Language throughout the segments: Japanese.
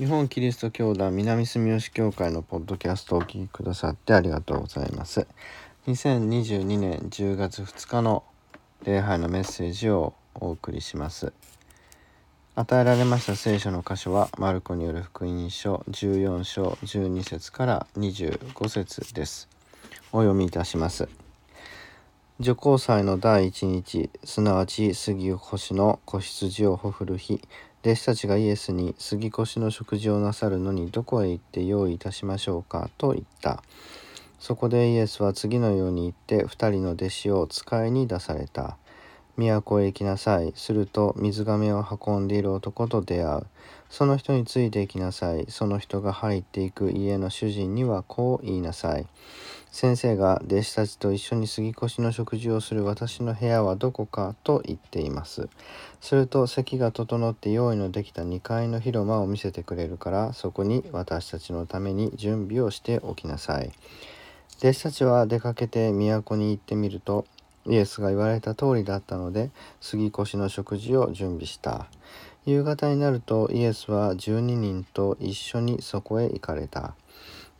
日本キリスト教団南住吉教会のポッドキャストをお聞きくださってありがとうございます。2022年10月2日の礼拝のメッセージをお送りします。与えられました聖書の箇所はマルコによる福音書14章12節から25節です。お読みいたします。女皇祭の第一日すなわち杉越の子羊をほふる日弟子たちがイエスに杉越の食事をなさるのにどこへ行って用意いたしましょうか？と言った。そこでイエスは次のように言って2人の弟子を使いに出された都へ行きなさいすると水がめを運んでいる男と出会う。その人について行きなさいその人が入っていく家の主人にはこう言いなさい先生が弟子たちと一緒に杉越の食事をする私の部屋はどこかと言っています。すると席が整って用意のできた2階の広間を見せてくれるからそこに私たちのために準備をしておきなさい。弟子たちは出かけて都に行ってみるとイエスが言われた通りだったので杉越の食事を準備した。夕方になるとイエスは12人と一緒にそこへ行かれた。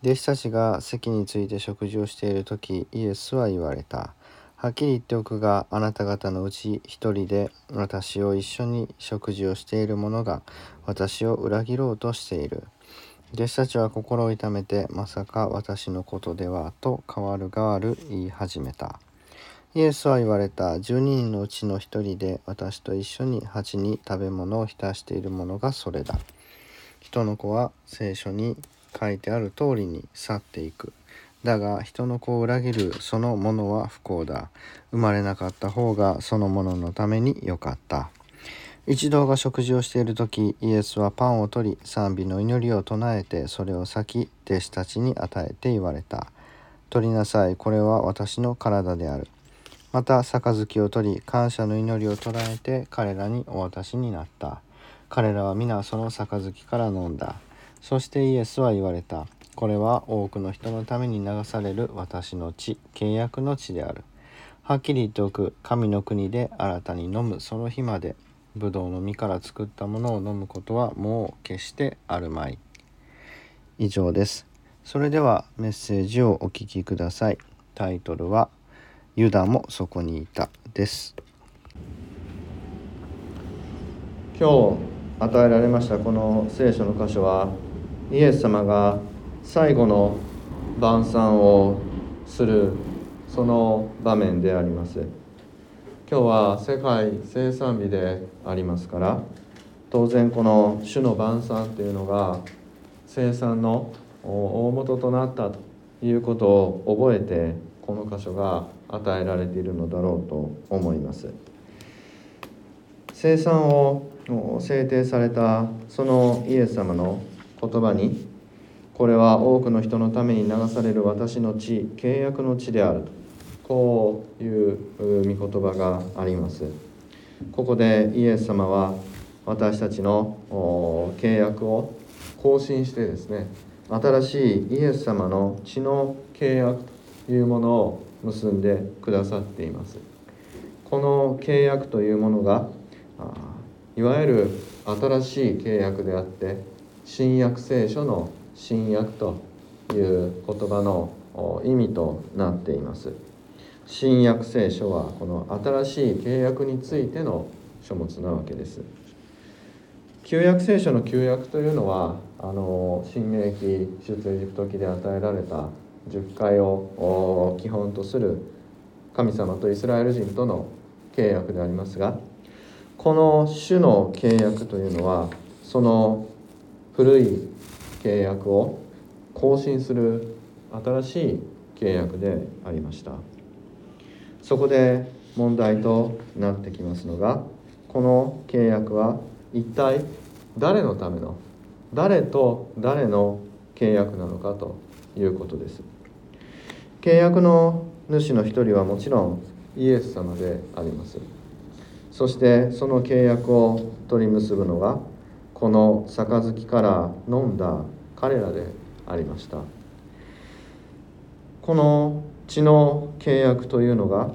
弟子たちが席について食事をしている時イエスは言われた。はっきり言っておくがあなた方のうち一人で私を一緒に食事をしている者が私を裏切ろうとしている。弟子たちは心を痛めてまさか私のことではと変わる変わる言い始めた。イエスは言われた12人のうちの一人で私と一緒に鉢に食べ物を浸している者がそれだ。人の子は聖書に書いてある通りに去っていく。だが人の子を裏切るそのものは不幸だ。生まれなかった方がそのもののためによかった。一同が食事をしている時イエスはパンを取り賛美の祈りを唱えてそれを先弟子たちに与えて言われた。取りなさいこれは私の体である。また杯を取り感謝の祈りを唱えて彼らにお渡しになった。彼らは皆その杯から飲んだ。そしてイエスは言われた。これは多くの人のために流される私の血、契約の血である。はっきり言っておく、神の国で新たに飲むその日まで、ブドウの実から作ったものを飲むことはもう決してあるまい。以上です。それではメッセージをお聞きください。タイトルは、ユダもそこにいたです。今日与えられましたこの聖書の箇所はイエス様が最後の晩餐をするその場面であります今日は世界生産日でありますから当然この主の晩餐というのが生産の大元となったということを覚えてこの箇所が与えられているのだろうと思います。生産を制定されたそのイエス様の言葉にこれは多くの人のために流される私の血契約の地であるとこういう御言葉があります。ここでイエス様は私たちの契約を更新してですね新しいイエス様の血の契約というものを結んでくださっています。この契約というものがいわゆる新しい契約であって新約聖書の新約という言葉の意味となっています。新約聖書はこの新しい契約についての書物なわけです。旧約聖書の旧約というのはあの新明記出エジプト記で与えられた10回を基本とする神様とイスラエル人との契約でありますがこの種の契約というのはその古い契約を更新する新しい契約でありました。そこで問題となってきますのがこの契約は一体誰のための誰と誰の契約なのかということです。契約の主の一人はもちろんイエス様であります。そしてその契約を取り結ぶのがこの杯から飲んだ彼らでありました。この血の契約というのが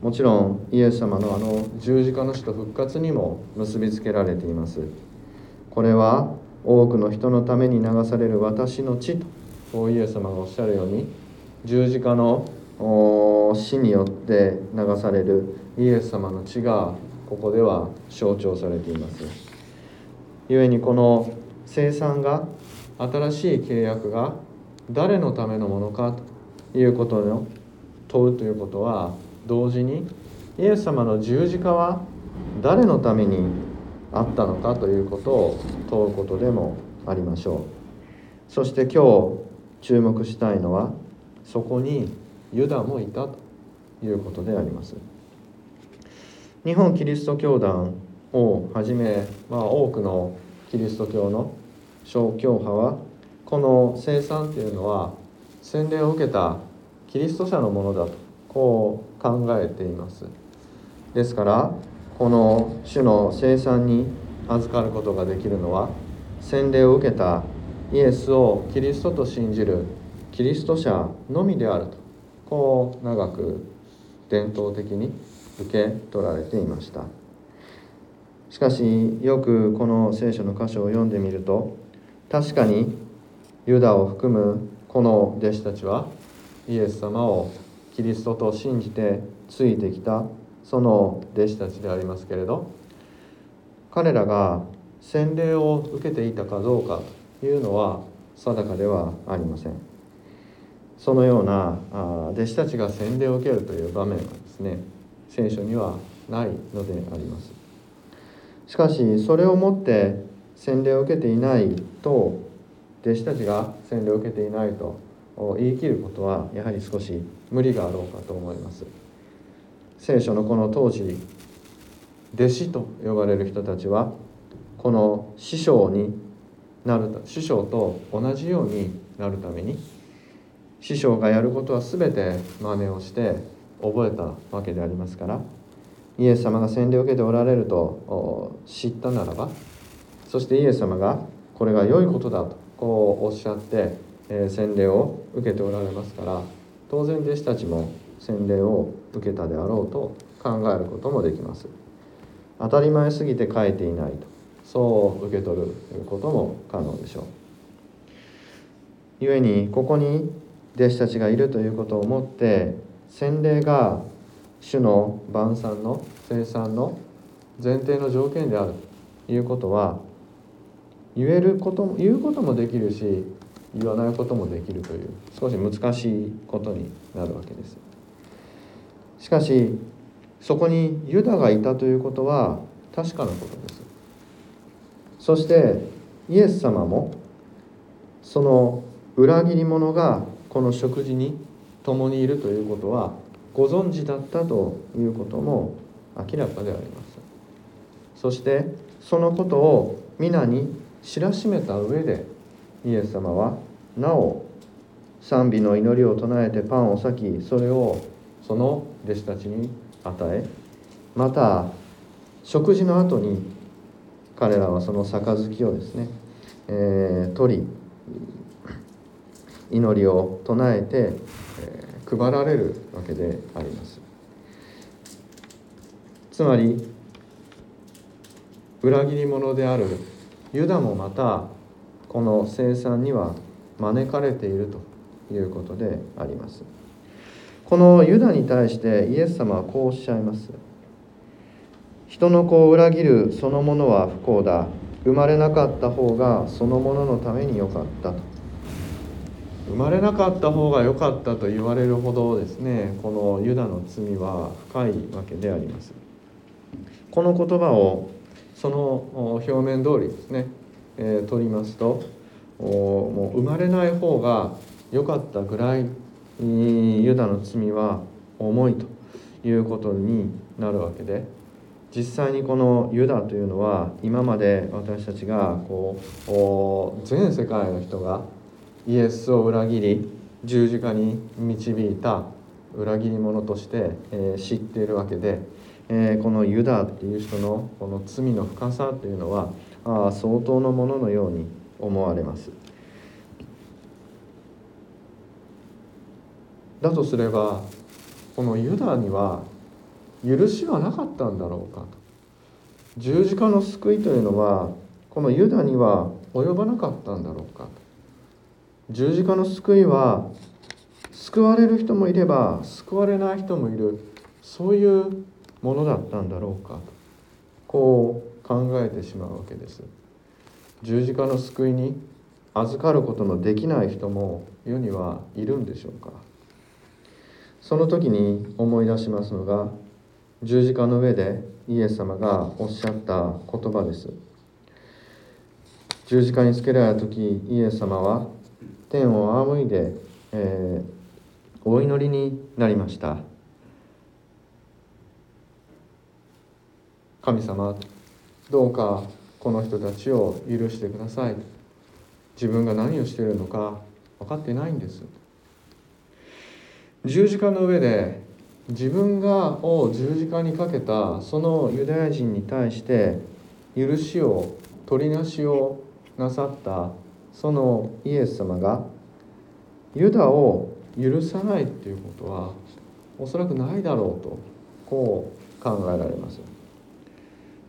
もちろんイエス様のあの十字架の死と復活にも結びつけられています。これは多くの人のために流される私の血とイエス様がおっしゃるように十字架の死によって流されるイエス様の血がここでは象徴されています。故にこの生産が新しい契約が誰のためのものかということを問うということは同時にイエス様の十字架は誰のためにあったのかということを問うことでもありましょう。そして今日注目したいのはそこにユダもいたということであります。日本キリスト教団をはじめ、まあ、多くのキリスト教の小教派はこの生産というのは洗礼を受けたキリスト者のものだとこう考えています。ですからこの主の生産に預かることができるのは洗礼を受けたイエスをキリストと信じるキリスト者のみであるとこう長く伝統的に受け取られていました。しかしよくこの聖書の箇所を読んでみると確かにユダを含むこの弟子たちはイエス様をキリストと信じてついてきたその弟子たちでありますけれど彼らが洗礼を受けていたかどうかいうのは定かではありません。そのような弟子たちが洗礼を受けるという場面はですね聖書にはないのであります。しかしそれをもって洗礼を受けていないと弟子たちが洗礼を受けていないと言い切ることはやはり少し無理があろうかと思います。聖書のこの当時弟子と呼ばれる人たちはこの師匠になる師匠と同じようになるために師匠がやることは全て真似をして覚えたわけでありますからイエス様が洗礼を受けておられると知ったならばそしてイエス様がこれが良いことだとこうおっしゃって、え洗礼を受けておられますから当然弟子たちも洗礼を受けたであろうと考えることもできます。当たり前すぎて書いていないと。そう受け取ることも可能でしょう故にここに弟子たちがいるということをもって洗礼が主の晩餐の生産の前提の条件である。ということは言えることも言うこともできるし言わないこともできるという少し難しいことになるわけです。しかしそこにユダがいたということは確かなことです。そしてイエス様もその裏切り者がこの食事に共にいるということはご存知だったということも明らかであります。そしてそのことを皆に知らしめた上でイエス様はなお賛美の祈りを唱えてパンを裂きそれをその弟子たちに与えまた食事の後に彼らはその杯をですね、えー、取り祈りを唱えて、えー、配られるわけであります。つまり裏切り者であるユダもまたこの生産には招かれているということであります。このユダに対してイエス様はこうおっしゃいます。人の子を裏切るそのものは不幸だ。生まれなかった方がそのもののためによかったと。生まれなかった方が良かったと言われるほどですねこのユダの罪は深いわけであります。この言葉をその表面通りですね、えー、取りますともう生まれない方が良かったぐらいユダの罪は重いということになるわけで実際にこのユダというのは今まで私たちがこう全世界の人がイエスを裏切り十字架に導いた裏切り者として、え知っているわけで、えこのユダっていう人のこの罪の深さというのはあ相当のもののように思われます。だとすればこのユダには許しはなかったんだろうかと。十字架の救いというのはこのユダには及ばなかったんだろうか十字架の救いは救われる人もいれば救われない人もいる。そういうものだったんだろうかこう考えてしまうわけです。十字架の救いに預かることのできない人も世にはいるんでしょうか。その時に思い出しますのが十字架の上でイエス様がおっしゃった言葉です。十字架につけられた時イエス様は天を仰いで、えー、お祈りになりました。神様どうかこの人たちを許してください。自分が何をしているのか分かってないんです。十字架の上で自分がを十字架にかけたそのユダヤ人に対して許しを取りなしをなさったそのイエス様がユダを許さないっていうことはおそらくないだろうとこう考えられます。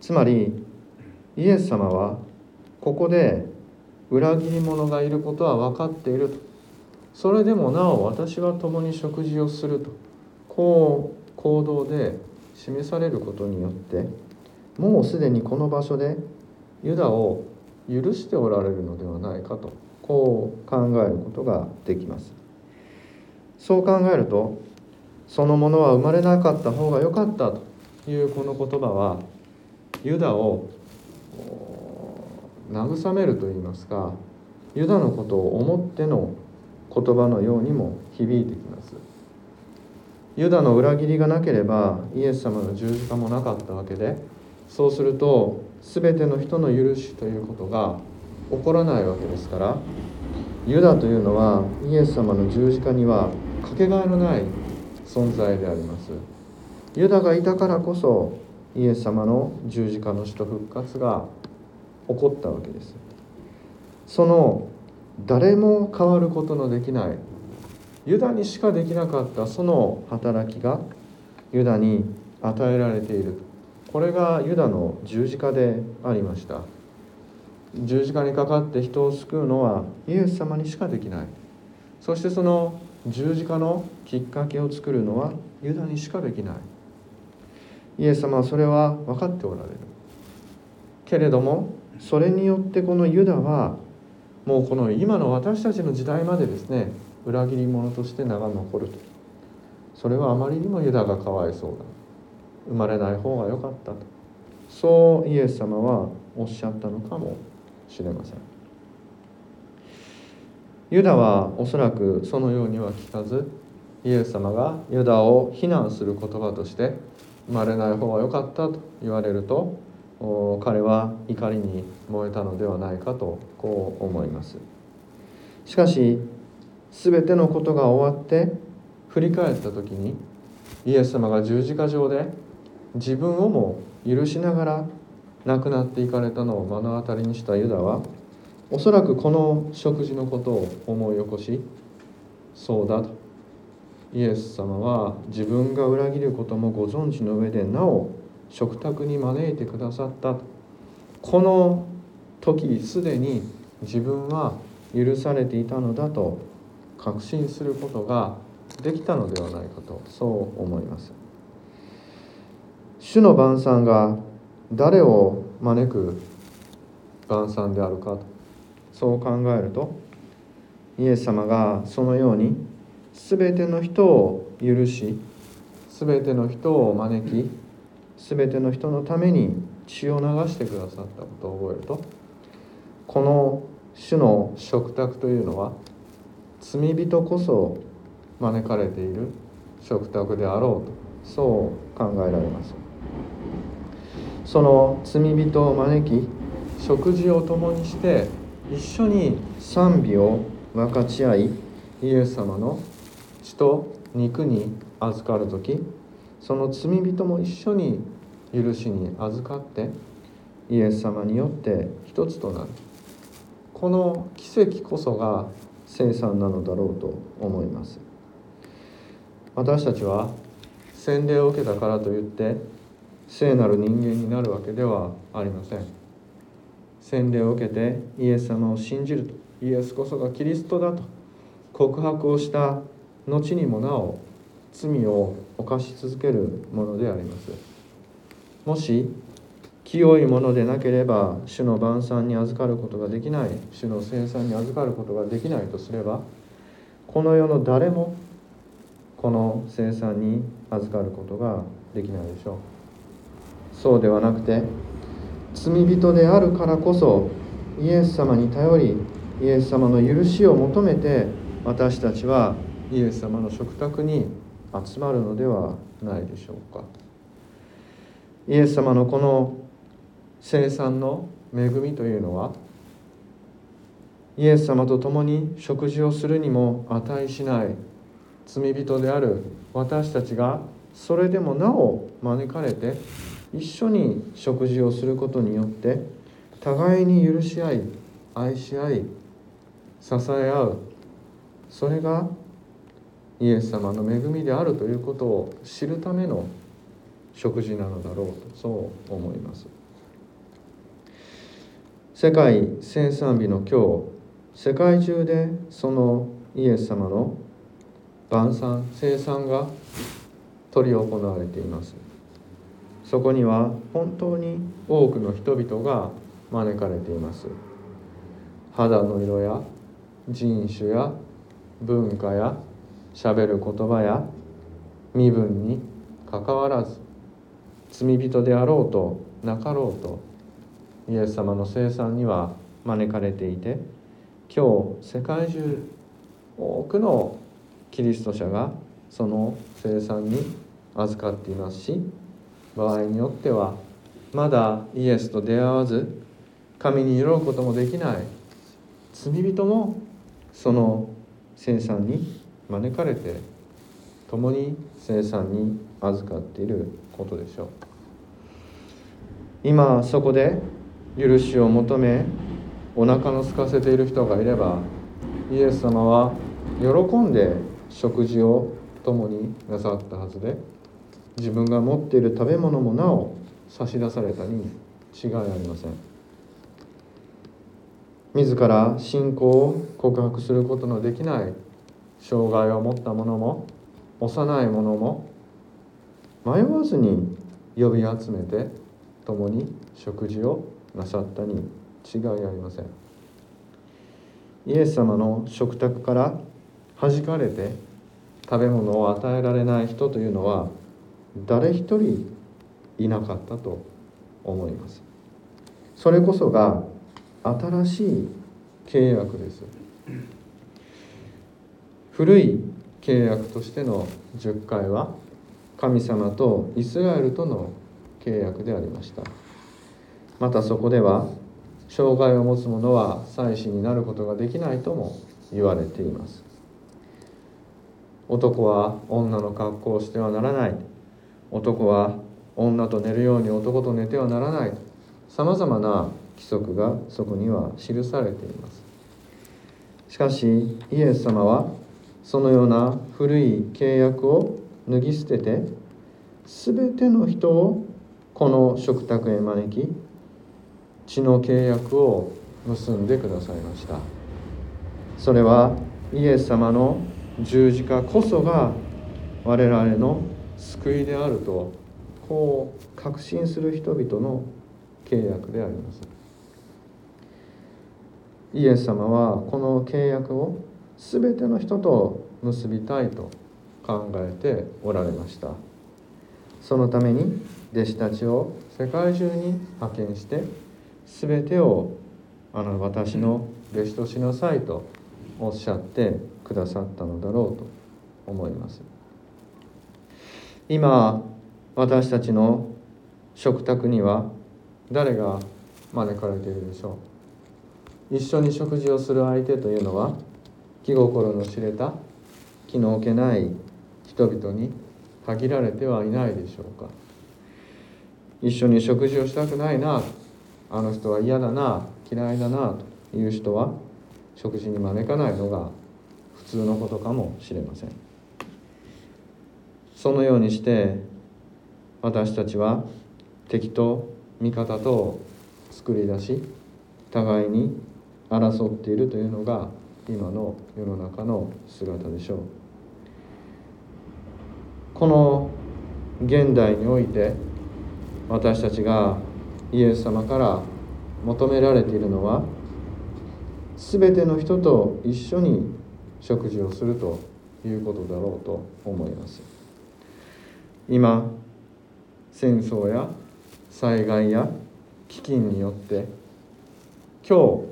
つまりイエス様はここで裏切り者がいることは分かっていると。それでもなお私は共に食事をすると。こう行動で示されることによってもうすでにこの場所でユダを許しておられるのではないかとこう考えることができます。そう考えるとそのものは生まれなかった方が良かったというこの言葉はユダを慰めるといいますかユダのことを思っての言葉のようにも響いてきます。ユダの裏切りがなければイエス様の十字架もなかったわけでそうすると全ての人の許しということが起こらないわけですからユダというのはイエス様の十字架にはかけがえのない存在であります。ユダがいたからこそイエス様の十字架の死と復活が起こったわけです。その誰も変わることのできないユダにしかできなかったその働きがユダに与えられている。これがユダの十字架でありました。十字架にかかって人を救うのはイエス様にしかできない。そしてその十字架のきっかけを作るのはユダにしかできない。イエス様はそれは分かっておられる。けれどもそれによってこのユダはもうこの今の私たちの時代までですね裏切り者として名が残ると。それはあまりにもユダがかわいそうだ。生まれない方が良かったと。そうイエス様はおっしゃったのかもしれません。ユダはおそらくそのようには聞かずイエス様がユダを非難する言葉として生まれない方が良かったと言われると彼は怒りに燃えたのではないかとこう思います。しかし全てのことが終わって振り返った時にイエス様が十字架上で自分をも許しながら亡くなっていかれたのを目の当たりにしたユダはおそらくこの食事のことを思い起こしそうだと。イエス様は自分が裏切ることもご存知の上でなお食卓に招いてくださったこの時すでに自分は許されていたのだと確信することができたのではないかとそう思います。主の晩餐が誰を招く晩餐であるかとそう考えるとイエス様がそのように全ての人を許し全ての人を招き全ての人のために血を流してくださったことを覚えるとこの主の食卓というのは罪人こそ招かれている食卓であろうとそう考えられます。その罪人を招き食事を共にして一緒に賛美を分かち合いイエス様の血と肉に預かる時その罪人も一緒に許しに預かってイエス様によって一つとなる。この奇跡こそが生産なのだろうと思います。私たちは洗礼を受けたからといって聖なる人間になるわけではありません。洗礼を受けてイエス様を信じるとイエスこそがキリストだと告白をした後にもなお罪を犯し続けるものであります。もし清いものでなければ主の晩餐に預かることができない。主の生産に預かることができないとすればこの世の誰もこの生産に預かることができないでしょう。そうではなくて罪人であるからこそイエス様に頼りイエス様の許しを求めて私たちはイエス様の食卓に集まるのではないでしょうか。イエス様のこの生産の恵みというのはイエス様と共に食事をするにも値しない罪人である私たちがそれでもなお招かれて一緒に食事をすることによって互いに許し合い愛し合い支え合う。それがイエス様の恵みであるということを知るための食事なのだろうとそう思います。世界生産日の今日世界中でそのイエス様の晩餐生産が執り行われています。そこには本当に多くの人々が招かれています。肌の色や人種や文化やしゃべる言葉や身分にかかわらず罪人であろうとなかろうとイエス様の生産には招かれていて今日世界中多くのキリスト者がその生産に預かっていますし場合によってはまだイエスと出会わず神に祈ることもできない。罪人もその生産に招かれて共に生産に預かっていることでしょう。今そこで許しを求めお腹の空かせている人がいればイエス様は喜んで食事を共になさったはずで自分が持っている食べ物もなお差し出されたに違いありません。自ら信仰を告白することのできない障害を持った者も幼い者も迷わずに呼び集めて共に食事をなさったに違いありません。イエス様の食卓から弾かれて食べ物を与えられない人というのは誰一人いなかったと思います。それこそが新しい契約です。古い契約としての10回は神様とイスラエルとの契約でありました。またそこでは障害を持つ者は祭司になることができないとも言われています。男は女の格好をしてはならない。男は女と寝るように男と寝てはならない。さまざまな規則がそこには記されています。しかしイエス様はそのような古い契約を脱ぎ捨てて全ての人をこの食卓へ招き血の契約を結んでくださいました。それはイエス様の十字架こそが我々の救いであるとこう確信する人々の契約であります。イエス様はこの契約を全ての人と結びたいと考えておられました。そのために弟子たちを世界中に派遣して全てをあの私の弟子としなさいとおっしゃってくださったのだろうと思います。今私たちの食卓には誰が招かれているでしょう？一緒に食事をする相手というのは気心の知れた気の置けない人々に限られてはいないでしょうか？一緒に食事をしたくないなあの人は嫌だな嫌いだなという人は食事に招かないのが普通のことかもしれません。そのようにして私たちは敵と味方とを作り出し互いに争っているというのが今の世の中の姿でしょう。この現代において私たちがイエス様から求められているのは全ての人と一緒に食事をするということだろうと思います。今戦争や災害や飢饉によって今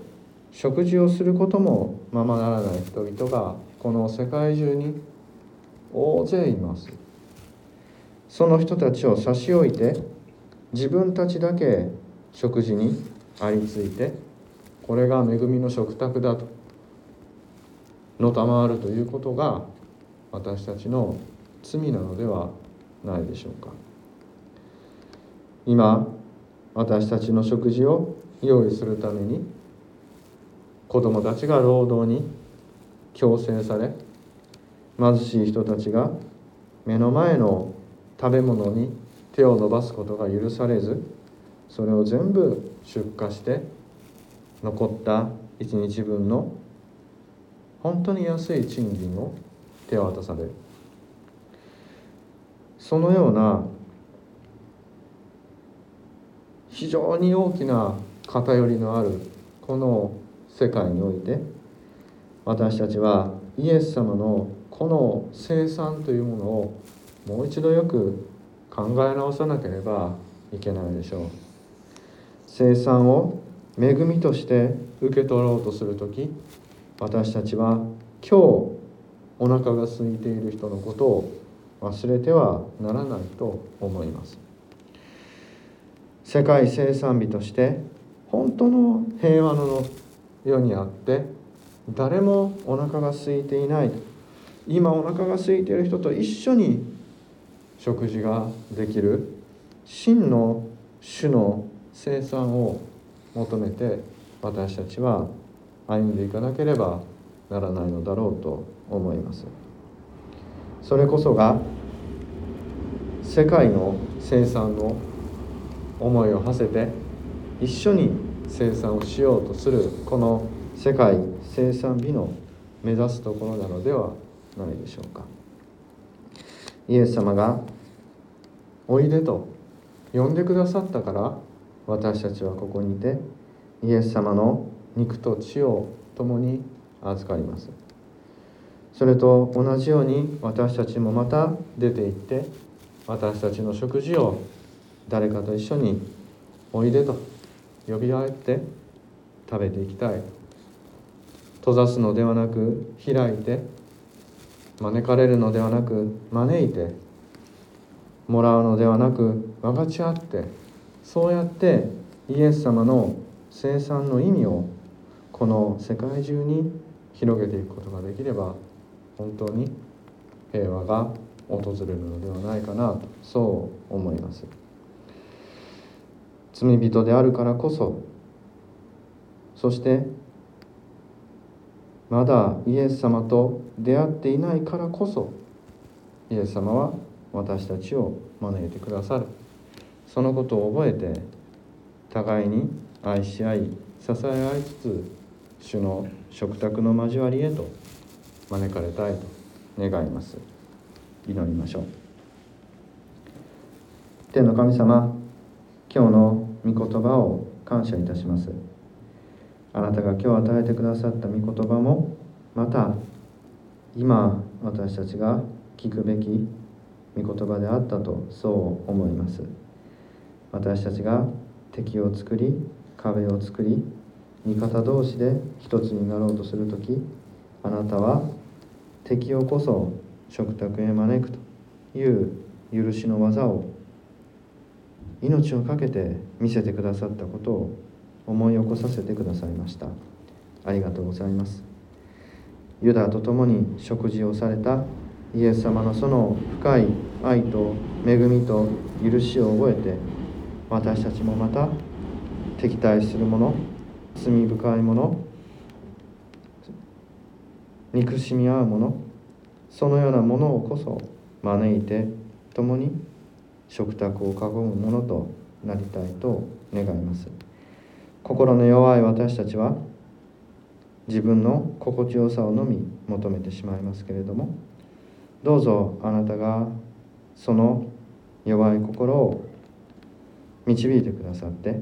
日食事をすることもままならない人々がこの世界中に大勢います。その人たちを差し置いて自分たちだけ食事にありついてこれが恵みの食卓だとのたまわるということが私たちの罪なのではないでしょうか。今私たちの食事を用意するために子供たちが労働に強制され貧しい人たちが目の前の食べ物に手を伸ばすことが許されずそれを全部出荷して残った一日分の本当に安い賃金を手渡される。そのような非常に大きな偏りのあるこの世界において私たちはイエス様のこの生産というものをもう一度よく考え直さなければいけないでしょう。生産を恵みとして受け取ろうとする時私たちは今日お腹が空いている人のことを忘れてはならないと思います。世界生産日として本当の平和の世にあって誰もお腹が空いていない。今お腹が空いている人と一緒に食事ができる真の種の生産を求めて私たちは歩んでいかなければならないのだろうと思います。それこそが世界の生産の思いを馳せて一緒に生産をしようとするこの世界生産美の目指すところなのではないでしょうか。イエス様が「おいで」と呼んでくださったから私たちはここにいてイエス様の肉と血を共に預かります。それと同じように私たちもまた出て行って私たちの食事を誰かと一緒においでと呼び合って食べていきたい。閉ざすのではなく開いて招かれるのではなく招いてもらうのではなく分かち合ってそうやってイエス様の生産の意味をこの世界中に広げていくことができれば本当に平和が訪れるのではないかなとそう思います。罪人であるからこそそしてまだイエス様と出会っていないからこそイエス様は私たちを招いてくださる。そのことを覚えて互いに愛し合い支え合いつつ主の食卓の交わりへと招かれたいと願います。祈りましょう。天の神様今日の御言葉を感謝いたします。あなたが今日与えてくださった御言葉もまた今私たちが聞くべき御言葉であったとそう思います。私たちが敵を作り壁を作り味方同士で一つになろうとする時あなたは敵をこそ食卓へ招くという許しの技を命を懸けて見せてくださったことを思い起こさせてくださいました。ありがとうございます。ユダと共に食事をされたイエス様のその深い愛と恵みと許しを覚えて私たちもまた敵対する者罪深い者憎しみ合う者そのようなものをこそ招いて共に食卓を囲むものとなりたいと願います。心の弱い私たちは自分の心地よさをのみ求めてしまいますけれどもどうぞあなたがその弱い心を導いてくださって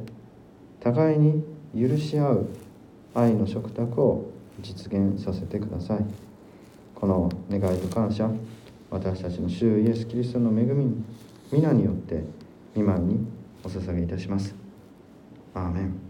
互いに許し合う愛の食卓を実現させてください。この願いと感謝私たちの主イエス・キリストの恵み皆によって見舞いにお捧げいたします。アーメン。